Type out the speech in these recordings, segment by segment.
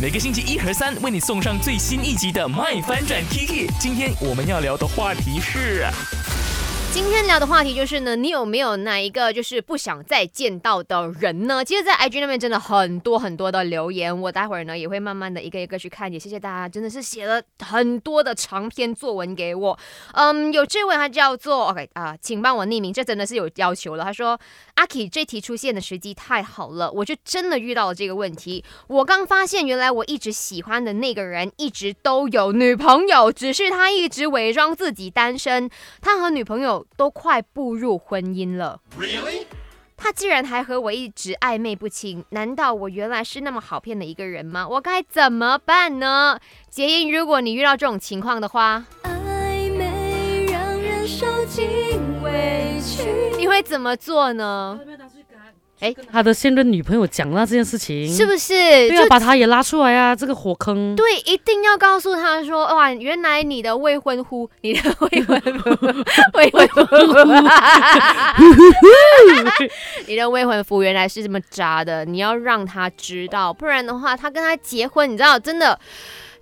每个星期一和三为你送上最新一集的《麦翻转 Kiki》。今天我们要聊的话题是。今天聊的话题就是呢，你有没有哪一个就是不想再见到的人呢？其实，在 IG 那边真的很多很多的留言，我待会儿呢也会慢慢的一个一个去看。也谢谢大家，真的是写了很多的长篇作文给我。嗯，有这位他叫做 OK 啊，请帮我匿名，这真的是有要求了。他说阿 K 这题出现的时机太好了，我就真的遇到了这个问题。我刚发现，原来我一直喜欢的那个人一直都有女朋友，只是他一直伪装自己单身。他和女朋友。都快步入婚姻了，他竟然还和我一直暧昧不清，难道我原来是那么好骗的一个人吗？我该怎么办呢？杰英，如果你遇到这种情况的话，你会怎么做呢？哎，他的现任女朋友讲了这件事情，是不是？对啊，把他也拉出来啊，这个火坑。对，一定要告诉他说，哇，原来你的未婚夫，你的未婚夫，未婚夫，你的未婚夫原来是这么渣的，你要让他知道，不然的话，他跟他结婚，你知道，真的，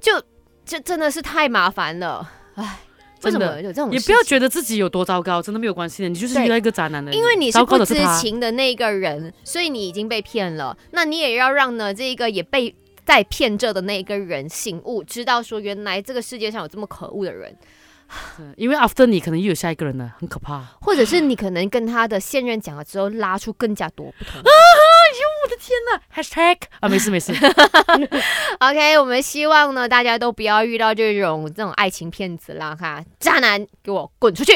就这真的是太麻烦了，唉。为什么有这种？也不要觉得自己有多糟糕，真的没有关系的。你就是遇到一个渣男的，因为你是不知情的那个人，所以你已经被骗了。那你也要让呢这个也被在骗着的那个人醒悟，知道说原来这个世界上有这么可恶的人。因为 after 你可能又有下一个人了，很可怕。或者是你可能跟他的现任讲了之后，拉出更加多不同。我 h a s h t a g 啊，没事没事。OK，我们希望呢，大家都不要遇到这种这种爱情骗子啦，哈，渣男，给我滚出去！